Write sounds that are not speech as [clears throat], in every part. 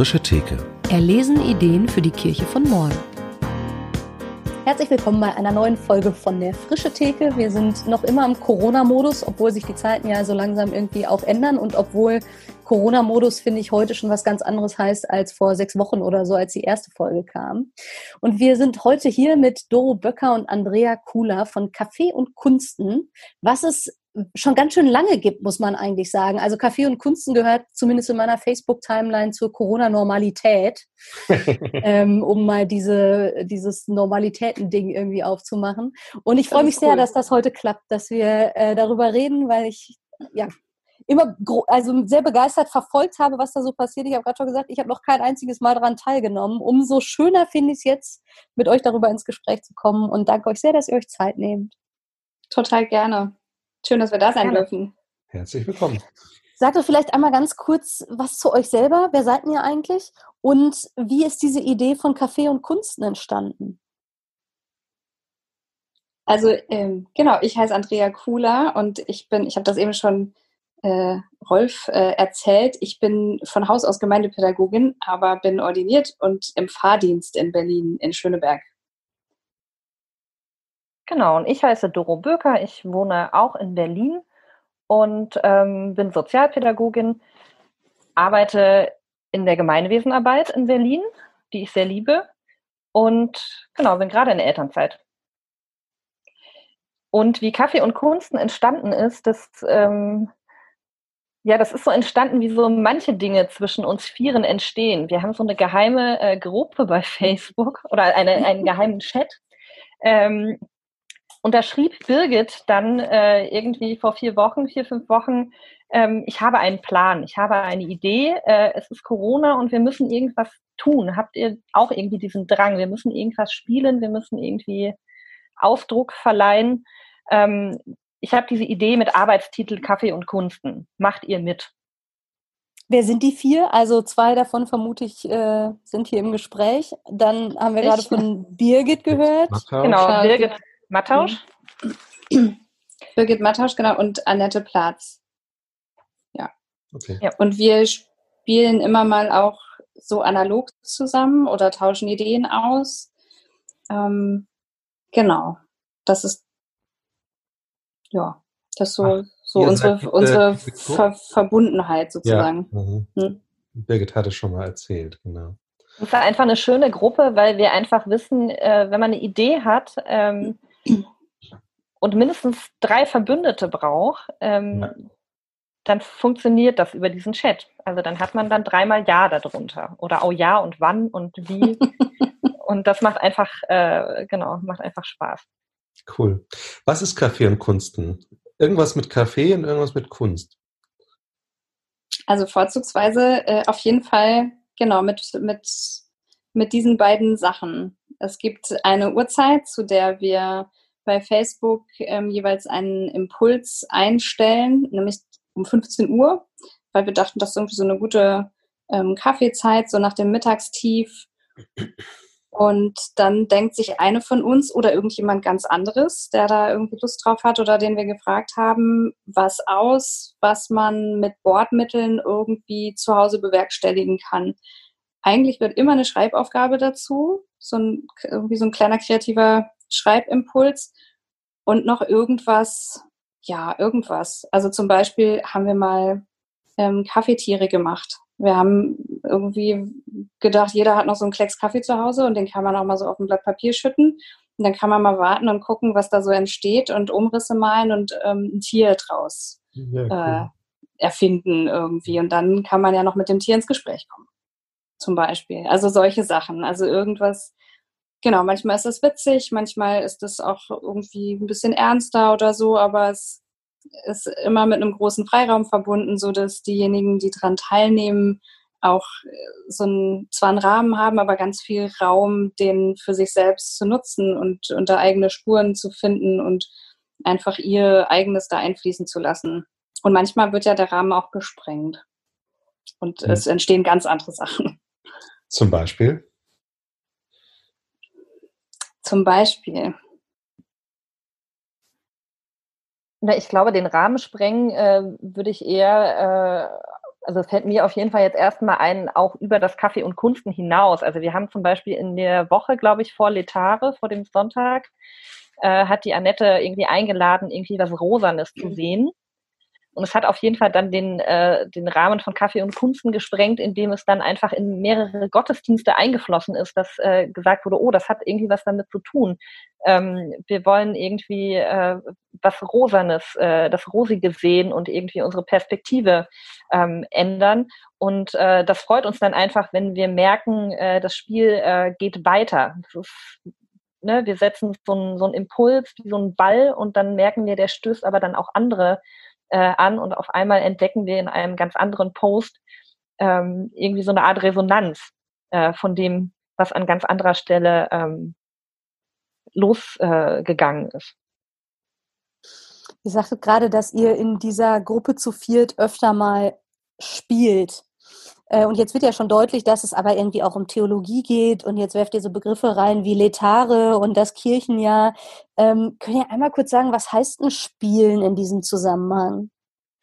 frische Theke. Erlesen Ideen für die Kirche von morgen. Herzlich willkommen bei einer neuen Folge von der Frische Theke. Wir sind noch immer im Corona-Modus, obwohl sich die Zeiten ja so langsam irgendwie auch ändern und obwohl Corona-Modus, finde ich, heute schon was ganz anderes heißt als vor sechs Wochen oder so, als die erste Folge kam. Und wir sind heute hier mit Doro Böcker und Andrea Kula von Café und Kunsten, was es schon ganz schön lange gibt, muss man eigentlich sagen. Also Kaffee und Kunsten gehört zumindest in meiner Facebook-Timeline zur Corona-Normalität, [laughs] ähm, um mal diese, dieses Normalitäten-Ding irgendwie aufzumachen. Und ich freue mich cool. sehr, dass das heute klappt, dass wir äh, darüber reden, weil ich ja immer also sehr begeistert verfolgt habe, was da so passiert. Ich habe gerade schon gesagt, ich habe noch kein einziges Mal daran teilgenommen. Umso schöner finde ich es jetzt, mit euch darüber ins Gespräch zu kommen und danke euch sehr, dass ihr euch Zeit nehmt. Total gerne. Schön, dass wir da sein Gerne. dürfen. Herzlich willkommen. Sagt doch vielleicht einmal ganz kurz was zu euch selber. Wer seid ihr eigentlich? Und wie ist diese Idee von Kaffee und Kunsten entstanden? Also ähm, genau, ich heiße Andrea Kula und ich bin, ich habe das eben schon äh, Rolf äh, erzählt, ich bin von Haus aus Gemeindepädagogin, aber bin ordiniert und im Fahrdienst in Berlin, in Schöneberg. Genau, und ich heiße Doro Böker, ich wohne auch in Berlin und ähm, bin Sozialpädagogin, arbeite in der Gemeinwesenarbeit in Berlin, die ich sehr liebe und genau, bin gerade in der Elternzeit. Und wie Kaffee und Kunsten entstanden ist, das, ähm, ja, das ist so entstanden, wie so manche Dinge zwischen uns Vieren entstehen. Wir haben so eine geheime äh, Gruppe bei [laughs] Facebook oder eine, einen geheimen Chat. Ähm, und da schrieb Birgit dann äh, irgendwie vor vier Wochen, vier, fünf Wochen, ähm, ich habe einen Plan, ich habe eine Idee, äh, es ist Corona und wir müssen irgendwas tun. Habt ihr auch irgendwie diesen Drang? Wir müssen irgendwas spielen, wir müssen irgendwie Ausdruck verleihen. Ähm, ich habe diese Idee mit Arbeitstitel Kaffee und Kunsten. Macht ihr mit? Wer sind die vier? Also zwei davon vermute ich äh, sind hier im Gespräch. Dann haben wir ich. gerade von Birgit gehört. Genau, Birgit Mattausch. Birgit Mattausch, genau, und Annette Platz. Ja. Okay. ja. Und wir spielen immer mal auch so analog zusammen oder tauschen Ideen aus. Ähm, genau. Das ist, ja, das ist so, Ach, so unsere, seid, unsere äh, Ver Verbundenheit sozusagen. Ja, mhm. hm? Birgit hatte schon mal erzählt, genau. Es war einfach eine schöne Gruppe, weil wir einfach wissen, äh, wenn man eine Idee hat, ähm, und mindestens drei Verbündete braucht, ähm, ja. dann funktioniert das über diesen Chat. Also dann hat man dann dreimal Ja darunter oder auch Ja und wann und wie. [laughs] und das macht einfach, äh, genau, macht einfach Spaß. Cool. Was ist Kaffee und Kunsten? Irgendwas mit Kaffee und irgendwas mit Kunst? Also vorzugsweise äh, auf jeden Fall, genau, mit, mit, mit diesen beiden Sachen. Es gibt eine Uhrzeit, zu der wir bei Facebook ähm, jeweils einen Impuls einstellen, nämlich um 15 Uhr, weil wir dachten, das ist irgendwie so eine gute ähm, Kaffeezeit, so nach dem Mittagstief. Und dann denkt sich eine von uns oder irgendjemand ganz anderes, der da irgendwie Lust drauf hat oder den wir gefragt haben, was aus, was man mit Bordmitteln irgendwie zu Hause bewerkstelligen kann. Eigentlich wird immer eine Schreibaufgabe dazu, so ein, irgendwie so ein kleiner kreativer Schreibimpuls und noch irgendwas, ja, irgendwas. Also zum Beispiel haben wir mal ähm, Kaffeetiere gemacht. Wir haben irgendwie gedacht, jeder hat noch so einen Klecks Kaffee zu Hause und den kann man auch mal so auf ein Blatt Papier schütten. Und dann kann man mal warten und gucken, was da so entsteht und Umrisse malen und ähm, ein Tier draus ja, cool. äh, erfinden irgendwie. Und dann kann man ja noch mit dem Tier ins Gespräch kommen. Zum Beispiel. Also solche Sachen. Also irgendwas, genau, manchmal ist es witzig, manchmal ist es auch irgendwie ein bisschen ernster oder so, aber es ist immer mit einem großen Freiraum verbunden, so dass diejenigen, die daran teilnehmen, auch äh, so ein, zwar einen Rahmen haben, aber ganz viel Raum, den für sich selbst zu nutzen und unter eigene Spuren zu finden und einfach ihr eigenes da einfließen zu lassen. Und manchmal wird ja der Rahmen auch gesprengt. Und mhm. es entstehen ganz andere Sachen. Zum Beispiel? Zum Beispiel. Na, ich glaube, den Rahmen sprengen äh, würde ich eher also es fällt mir auf jeden Fall jetzt erstmal ein, auch über das Kaffee und Kunsten hinaus. Also wir haben zum Beispiel in der Woche, glaube ich, vor Letare, vor dem Sonntag, äh, hat die Annette irgendwie eingeladen, irgendwie was Rosanes zu mhm. sehen. Und es hat auf jeden Fall dann den, äh, den Rahmen von Kaffee und Kunsten gesprengt, indem es dann einfach in mehrere Gottesdienste eingeflossen ist, dass äh, gesagt wurde, oh, das hat irgendwie was damit zu tun. Ähm, wir wollen irgendwie äh, was Rosanes, äh, das Rosige sehen und irgendwie unsere Perspektive ähm, ändern. Und äh, das freut uns dann einfach, wenn wir merken, äh, das Spiel äh, geht weiter. Das ist Ne, wir setzen so einen, so einen Impuls wie so einen Ball und dann merken wir, der stößt aber dann auch andere äh, an und auf einmal entdecken wir in einem ganz anderen Post ähm, irgendwie so eine Art Resonanz äh, von dem, was an ganz anderer Stelle ähm, losgegangen äh, ist. Ihr sagtet gerade, dass ihr in dieser Gruppe zu viert öfter mal spielt. Äh, und jetzt wird ja schon deutlich, dass es aber irgendwie auch um Theologie geht und jetzt werft ihr so Begriffe rein wie Letare und das Kirchenjahr. Ähm, könnt ihr einmal kurz sagen, was heißt ein Spielen in diesem Zusammenhang?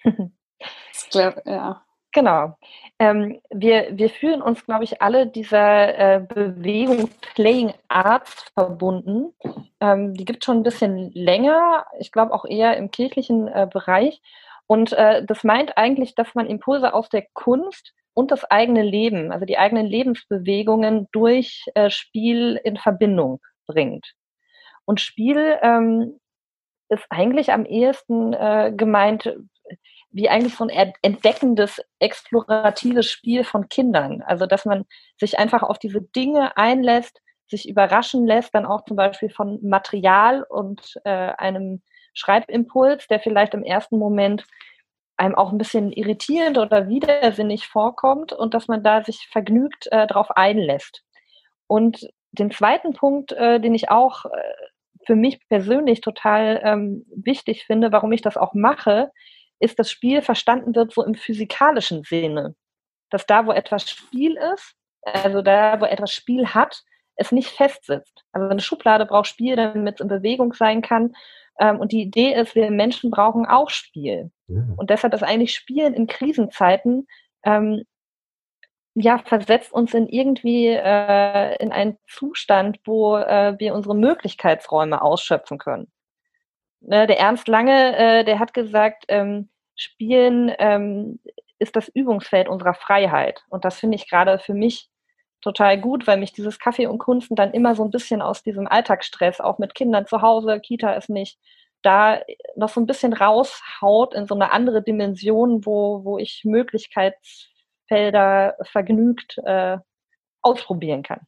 [laughs] ja. Genau. Ähm, wir, wir fühlen uns, glaube ich, alle dieser äh, Bewegung Playing Arts verbunden. Ähm, die gibt schon ein bisschen länger, ich glaube auch eher im kirchlichen äh, Bereich. Und äh, das meint eigentlich, dass man Impulse aus der Kunst und das eigene Leben, also die eigenen Lebensbewegungen durch äh, Spiel in Verbindung bringt. Und Spiel ähm, ist eigentlich am ehesten äh, gemeint wie eigentlich so ein entdeckendes, exploratives Spiel von Kindern. Also dass man sich einfach auf diese Dinge einlässt, sich überraschen lässt, dann auch zum Beispiel von Material und äh, einem Schreibimpuls, der vielleicht im ersten Moment einem auch ein bisschen irritierend oder widersinnig vorkommt und dass man da sich vergnügt äh, darauf einlässt. Und den zweiten Punkt, äh, den ich auch äh, für mich persönlich total ähm, wichtig finde, warum ich das auch mache, ist, dass Spiel verstanden wird so im physikalischen Sinne. Dass da, wo etwas Spiel ist, also da, wo etwas Spiel hat, es nicht festsitzt. Also eine Schublade braucht Spiel, damit es in Bewegung sein kann. Ähm, und die Idee ist, wir Menschen brauchen auch Spiel. Ja. Und deshalb ist eigentlich Spielen in Krisenzeiten ähm, ja, versetzt uns in irgendwie äh, in einen Zustand, wo äh, wir unsere Möglichkeitsräume ausschöpfen können. Ne, der Ernst Lange, äh, der hat gesagt, ähm, Spielen ähm, ist das Übungsfeld unserer Freiheit. Und das finde ich gerade für mich total gut, weil mich dieses Kaffee und Kunsten dann immer so ein bisschen aus diesem Alltagsstress, auch mit Kindern zu Hause, Kita ist nicht, da noch so ein bisschen raushaut in so eine andere Dimension, wo, wo ich Möglichkeitsfelder vergnügt äh, ausprobieren kann.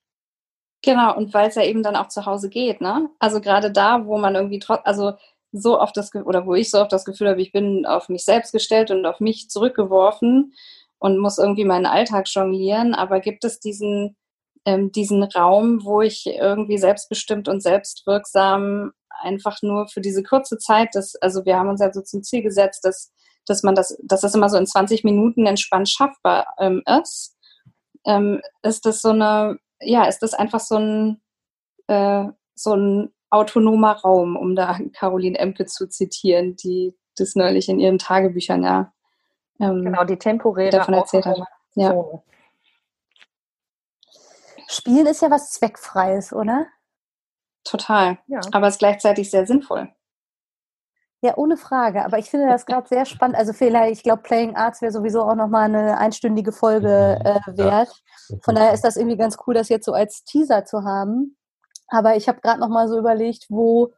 Genau, und weil es ja eben dann auch zu Hause geht, ne? Also gerade da, wo man irgendwie trotz, also so oft das oder wo ich so oft das Gefühl habe, ich bin auf mich selbst gestellt und auf mich zurückgeworfen und muss irgendwie meinen Alltag jonglieren, aber gibt es diesen, ähm, diesen Raum, wo ich irgendwie selbstbestimmt und selbstwirksam einfach nur für diese kurze Zeit, das, also wir haben uns ja so zum Ziel gesetzt, dass, dass man das, dass das immer so in 20 Minuten entspannt schaffbar ähm, ist, ähm, ist das so eine, ja, ist das einfach so ein, äh, so ein autonomer Raum, um da [laughs] Caroline Emke zu zitieren, die das neulich in ihren Tagebüchern ja ähm, genau die temporäre davon erzählt hat. Ja. Spielen ist ja was Zweckfreies, oder? Total. Ja. Aber es ist gleichzeitig sehr sinnvoll. Ja, ohne Frage. Aber ich finde das gerade sehr spannend. Also vielleicht, ich glaube, Playing Arts wäre sowieso auch nochmal eine einstündige Folge äh, wert. Von daher ist das irgendwie ganz cool, das jetzt so als Teaser zu haben. Aber ich habe gerade nochmal so überlegt, wo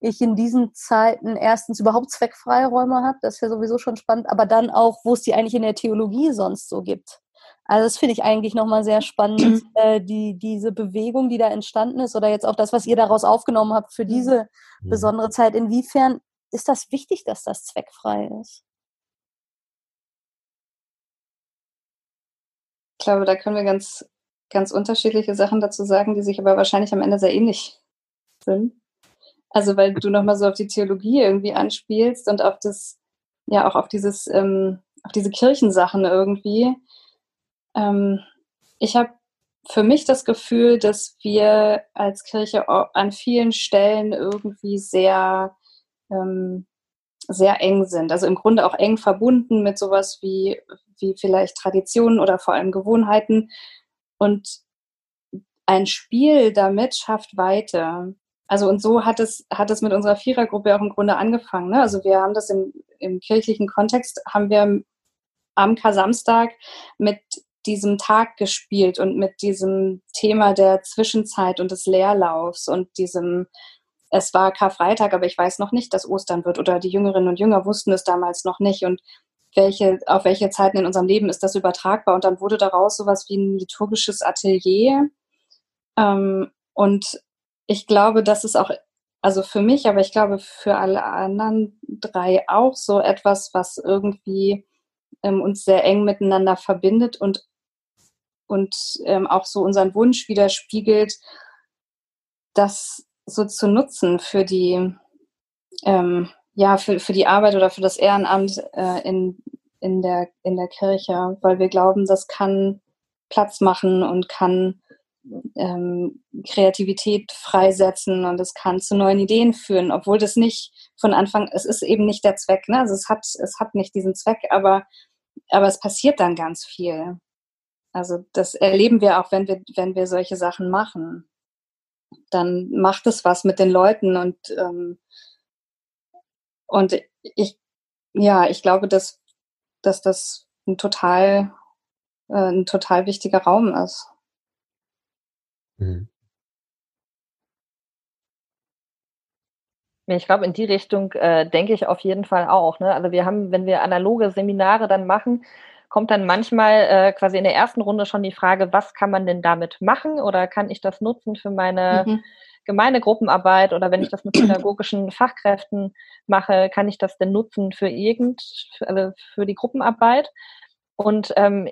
ich in diesen Zeiten erstens überhaupt zweckfreie Räume habe, das ist ja sowieso schon spannend, aber dann auch, wo es die eigentlich in der Theologie sonst so gibt. Also das finde ich eigentlich nochmal sehr spannend, [clears throat] äh, die, diese Bewegung, die da entstanden ist oder jetzt auch das, was ihr daraus aufgenommen habt für diese mhm. besondere Zeit. Inwiefern ist das wichtig, dass das zweckfrei ist? Ich glaube, da können wir ganz ganz unterschiedliche Sachen dazu sagen, die sich aber wahrscheinlich am Ende sehr ähnlich sind. Also weil du nochmal so auf die Theologie irgendwie anspielst und auf das, ja auch auf dieses, ähm, auf diese Kirchensachen irgendwie. Ähm, ich habe für mich das Gefühl, dass wir als Kirche an vielen Stellen irgendwie sehr, ähm, sehr eng sind. Also im Grunde auch eng verbunden mit sowas wie, wie vielleicht Traditionen oder vor allem Gewohnheiten. Und ein Spiel damit schafft Weite. Also und so hat es, hat es mit unserer Vierergruppe auch im Grunde angefangen. Ne? Also wir haben das im, im kirchlichen Kontext, haben wir am Kasamstag mit diesem Tag gespielt und mit diesem Thema der Zwischenzeit und des Leerlaufs und diesem, es war Karfreitag, aber ich weiß noch nicht, dass Ostern wird oder die Jüngerinnen und Jünger wussten es damals noch nicht und welche, auf welche Zeiten in unserem Leben ist das übertragbar und dann wurde daraus sowas wie ein liturgisches Atelier ähm, und ich glaube, das ist auch, also für mich, aber ich glaube für alle anderen drei auch so etwas, was irgendwie ähm, uns sehr eng miteinander verbindet und, und ähm, auch so unseren Wunsch widerspiegelt, das so zu nutzen für die, ähm, ja, für, für die Arbeit oder für das Ehrenamt äh, in, in, der, in der Kirche, weil wir glauben, das kann Platz machen und kann ähm, Kreativität freisetzen und es kann zu neuen Ideen führen, obwohl das nicht von Anfang, es ist eben nicht der Zweck, ne? Also es hat, es hat nicht diesen Zweck, aber, aber es passiert dann ganz viel. Also das erleben wir auch, wenn wir, wenn wir solche Sachen machen. Dann macht es was mit den Leuten und, ähm, und ich, ja, ich glaube, dass, dass das ein total, äh, ein total wichtiger Raum ist. Mhm. Ich glaube, in die Richtung äh, denke ich auf jeden Fall auch. Ne? Also wir haben, wenn wir analoge Seminare dann machen, kommt dann manchmal äh, quasi in der ersten Runde schon die Frage, was kann man denn damit machen oder kann ich das nutzen für meine mhm. Gemeindegruppenarbeit oder wenn ich das mit [clears throat] pädagogischen Fachkräften mache, kann ich das denn nutzen für irgend, für, also für die Gruppenarbeit? Und ähm,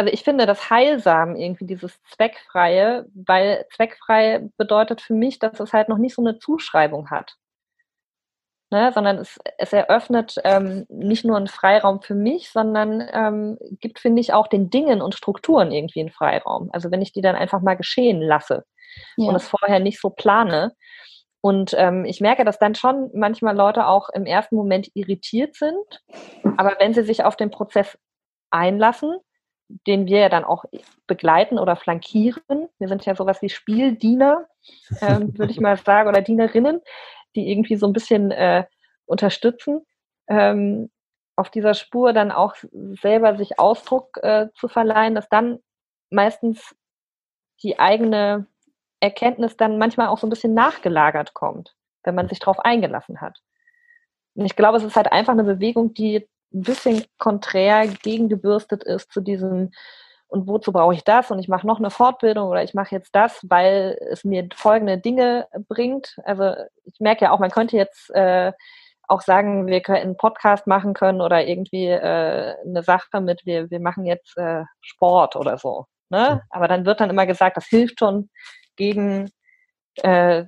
also ich finde das heilsam, irgendwie dieses Zweckfreie, weil zweckfrei bedeutet für mich, dass es halt noch nicht so eine Zuschreibung hat. Ne, sondern es, es eröffnet ähm, nicht nur einen Freiraum für mich, sondern ähm, gibt, finde ich, auch den Dingen und Strukturen irgendwie einen Freiraum. Also wenn ich die dann einfach mal geschehen lasse ja. und es vorher nicht so plane. Und ähm, ich merke, dass dann schon manchmal Leute auch im ersten Moment irritiert sind, aber wenn sie sich auf den Prozess einlassen, den wir ja dann auch begleiten oder flankieren. Wir sind ja sowas wie Spieldiener, ähm, [laughs] würde ich mal sagen, oder Dienerinnen, die irgendwie so ein bisschen äh, unterstützen, ähm, auf dieser Spur dann auch selber sich Ausdruck äh, zu verleihen, dass dann meistens die eigene Erkenntnis dann manchmal auch so ein bisschen nachgelagert kommt, wenn man sich darauf eingelassen hat. Und ich glaube, es ist halt einfach eine Bewegung, die ein bisschen konträr gegengebürstet ist zu diesem, und wozu brauche ich das? Und ich mache noch eine Fortbildung oder ich mache jetzt das, weil es mir folgende Dinge bringt. Also ich merke ja auch, man könnte jetzt äh, auch sagen, wir können einen Podcast machen können oder irgendwie äh, eine Sache mit, wir, wir machen jetzt äh, Sport oder so. Ne? Aber dann wird dann immer gesagt, das hilft schon gegen äh,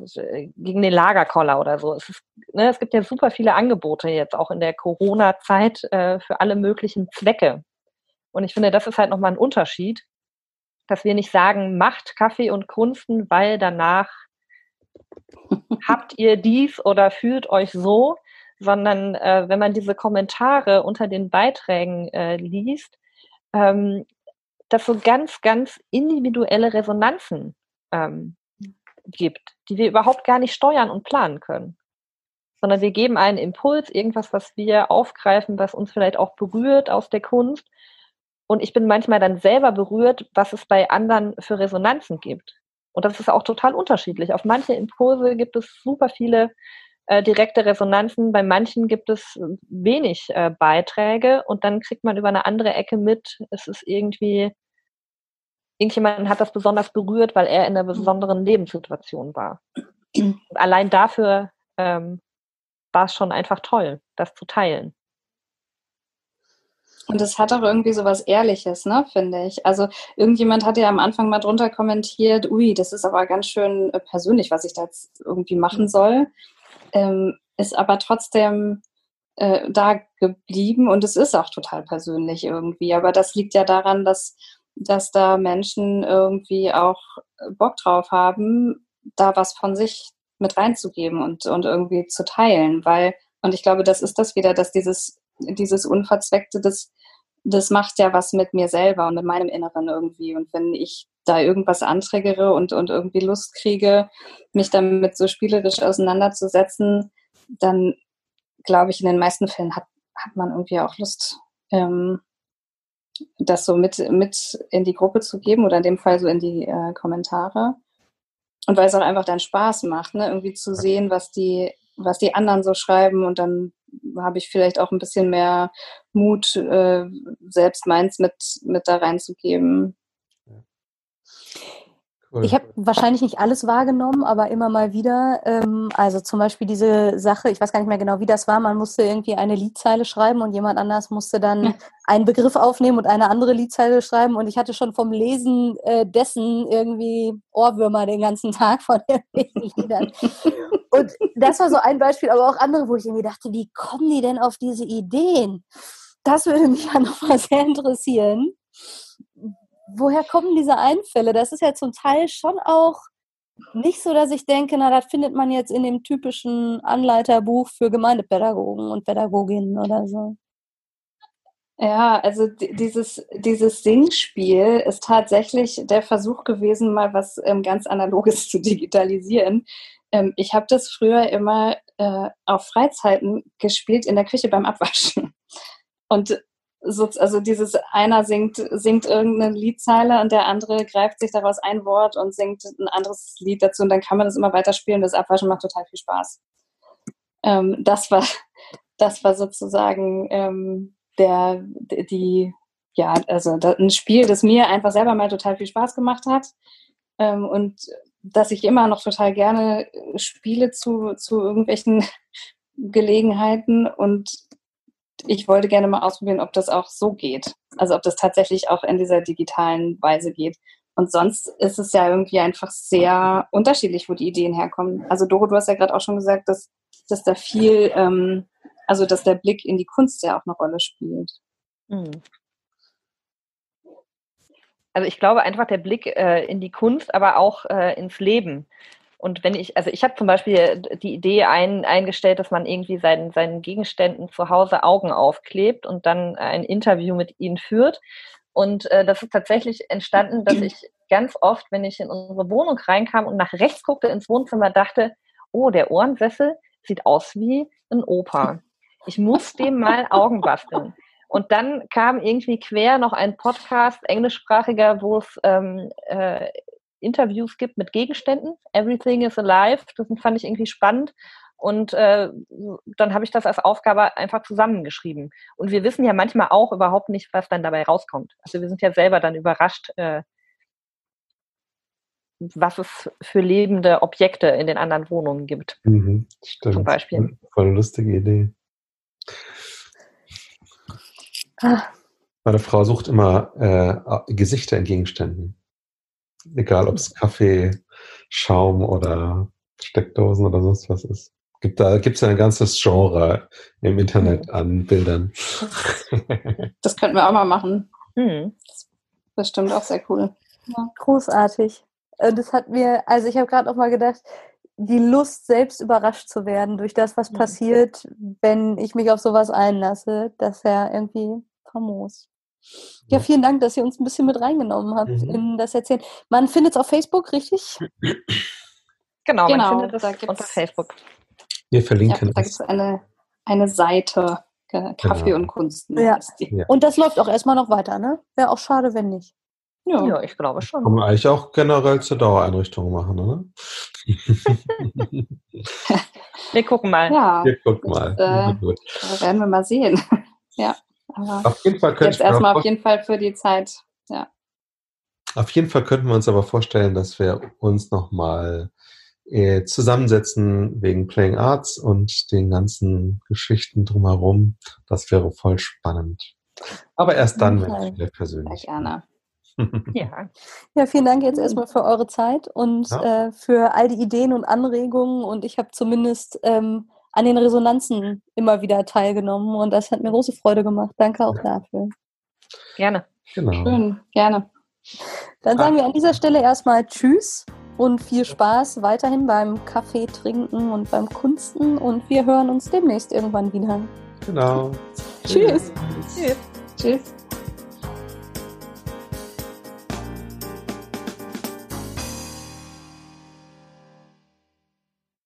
gegen den Lagerkoller oder so. Es, ist, ne, es gibt ja super viele Angebote jetzt auch in der Corona-Zeit äh, für alle möglichen Zwecke. Und ich finde, das ist halt nochmal ein Unterschied, dass wir nicht sagen, macht Kaffee und Kunsten, weil danach [laughs] habt ihr dies oder fühlt euch so, sondern äh, wenn man diese Kommentare unter den Beiträgen äh, liest, ähm, dass so ganz, ganz individuelle Resonanzen ähm, gibt, die wir überhaupt gar nicht steuern und planen können. Sondern wir geben einen Impuls, irgendwas, was wir aufgreifen, was uns vielleicht auch berührt aus der Kunst. Und ich bin manchmal dann selber berührt, was es bei anderen für Resonanzen gibt. Und das ist auch total unterschiedlich. Auf manche Impulse gibt es super viele äh, direkte Resonanzen, bei manchen gibt es wenig äh, Beiträge und dann kriegt man über eine andere Ecke mit, es ist irgendwie irgendjemand hat das besonders berührt, weil er in einer besonderen Lebenssituation war. Und allein dafür ähm, war es schon einfach toll, das zu teilen. Und es hat auch irgendwie so was Ehrliches, ne, finde ich. Also irgendjemand hat ja am Anfang mal drunter kommentiert, ui, das ist aber ganz schön äh, persönlich, was ich da jetzt irgendwie machen soll. Ähm, ist aber trotzdem äh, da geblieben und es ist auch total persönlich irgendwie. Aber das liegt ja daran, dass dass da Menschen irgendwie auch Bock drauf haben, da was von sich mit reinzugeben und, und irgendwie zu teilen, weil, und ich glaube, das ist das wieder, dass dieses, dieses Unverzweckte, das das macht ja was mit mir selber und mit meinem Inneren irgendwie. Und wenn ich da irgendwas anträgere und, und irgendwie Lust kriege, mich damit so spielerisch auseinanderzusetzen, dann glaube ich, in den meisten Fällen hat, hat man irgendwie auch Lust, ähm, das so mit, mit in die Gruppe zu geben oder in dem Fall so in die äh, Kommentare. Und weil es auch einfach dann Spaß macht, ne? irgendwie zu sehen, was die, was die anderen so schreiben und dann habe ich vielleicht auch ein bisschen mehr Mut, äh, selbst meins mit, mit da reinzugeben. Cool. Ich habe wahrscheinlich nicht alles wahrgenommen, aber immer mal wieder. Ähm, also zum Beispiel diese Sache, ich weiß gar nicht mehr genau, wie das war. Man musste irgendwie eine Liedzeile schreiben und jemand anders musste dann einen Begriff aufnehmen und eine andere Liedzeile schreiben. Und ich hatte schon vom Lesen äh, dessen irgendwie Ohrwürmer den ganzen [laughs] Tag von irgendwelchen [laughs] Liedern. und das war so ein Beispiel, aber auch andere, wo ich irgendwie dachte, wie kommen die denn auf diese Ideen? Das würde mich ja nochmal sehr interessieren woher kommen diese Einfälle? Das ist ja zum Teil schon auch nicht so, dass ich denke, na, das findet man jetzt in dem typischen Anleiterbuch für Gemeindepädagogen und Pädagoginnen oder so. Ja, also dieses, dieses Singspiel ist tatsächlich der Versuch gewesen, mal was ähm, ganz Analoges [laughs] zu digitalisieren. Ähm, ich habe das früher immer äh, auf Freizeiten gespielt in der Küche beim Abwaschen. Und also dieses einer singt, singt irgendeine Liedzeile und der andere greift sich daraus ein Wort und singt ein anderes Lied dazu und dann kann man das immer weiterspielen. Das Abwaschen macht total viel Spaß. Ähm, das war, [laughs] das war sozusagen ähm, der, die, ja, also ein Spiel, das mir einfach selber mal total viel Spaß gemacht hat ähm, und dass ich immer noch total gerne spiele zu, zu irgendwelchen [laughs] Gelegenheiten und ich wollte gerne mal ausprobieren, ob das auch so geht. Also ob das tatsächlich auch in dieser digitalen Weise geht. Und sonst ist es ja irgendwie einfach sehr unterschiedlich, wo die Ideen herkommen. Also Doro, du hast ja gerade auch schon gesagt, dass, dass da viel, ähm, also dass der Blick in die Kunst ja auch eine Rolle spielt. Hm. Also ich glaube einfach der Blick äh, in die Kunst, aber auch äh, ins Leben. Und wenn ich, also ich habe zum Beispiel die Idee ein, eingestellt, dass man irgendwie seinen, seinen Gegenständen zu Hause Augen aufklebt und dann ein Interview mit ihnen führt. Und äh, das ist tatsächlich entstanden, dass ich ganz oft, wenn ich in unsere Wohnung reinkam und nach rechts guckte ins Wohnzimmer, dachte, oh, der Ohrensessel sieht aus wie ein Opa. Ich muss dem mal Augen basteln. Und dann kam irgendwie quer noch ein Podcast, englischsprachiger, wo es ähm, äh, Interviews gibt mit Gegenständen. Everything is alive. Das fand ich irgendwie spannend. Und äh, dann habe ich das als Aufgabe einfach zusammengeschrieben. Und wir wissen ja manchmal auch überhaupt nicht, was dann dabei rauskommt. Also wir sind ja selber dann überrascht, äh, was es für lebende Objekte in den anderen Wohnungen gibt. Mhm, stimmt. Zum Beispiel. Voll eine lustige Idee. Ah. Meine Frau sucht immer äh, Gesichter in Gegenständen. Egal, ob es Kaffee, Schaum oder Steckdosen oder sonst was ist. Gibt da gibt es ja ein ganzes Genre im Internet mhm. an Bildern. [laughs] Das könnten wir auch mal machen. Mhm. Das ist bestimmt auch sehr cool. Ja, großartig. Äh, das hat mir, also ich habe gerade auch mal gedacht, die Lust, selbst überrascht zu werden durch das, was mhm. passiert, wenn ich mich auf sowas einlasse, das ist ja irgendwie famos. Ja, vielen Dank, dass ihr uns ein bisschen mit reingenommen habt mhm. in das Erzählen. Man findet es auf Facebook, richtig? Genau, genau man findet es unter Facebook. Wir verlinken ja, da es. Da gibt es eine, eine Seite, Kaffee genau. und Kunst. Ja. ja. Und das läuft auch erstmal noch weiter, ne? Wäre auch schade, wenn nicht. Ja, ja ich glaube schon. Kann man eigentlich auch generell zur Dauereinrichtung machen, oder? [laughs] wir gucken mal. Ja, wir gucken mal. Das, äh, [laughs] werden wir mal sehen. [laughs] ja. Aber auf jeden Fall jetzt erstmal auf jeden Fall für die Zeit, ja. Auf jeden Fall könnten wir uns aber vorstellen, dass wir uns nochmal äh, zusammensetzen wegen Playing Arts und den ganzen Geschichten drumherum. Das wäre voll spannend. Aber erst dann, wenn ich wieder persönlich. Sehr gerne. ja. [laughs] ja, vielen Dank jetzt erstmal für eure Zeit und ja. äh, für all die Ideen und Anregungen. Und ich habe zumindest ähm, an den Resonanzen immer wieder teilgenommen und das hat mir große Freude gemacht. Danke auch dafür. Gerne. Genau. Schön, gerne. Dann sagen wir an dieser Stelle erstmal Tschüss und viel Spaß weiterhin beim Kaffee trinken und beim Kunsten und wir hören uns demnächst irgendwann wieder. Genau. Tschüss. Tschüss. Tschüss.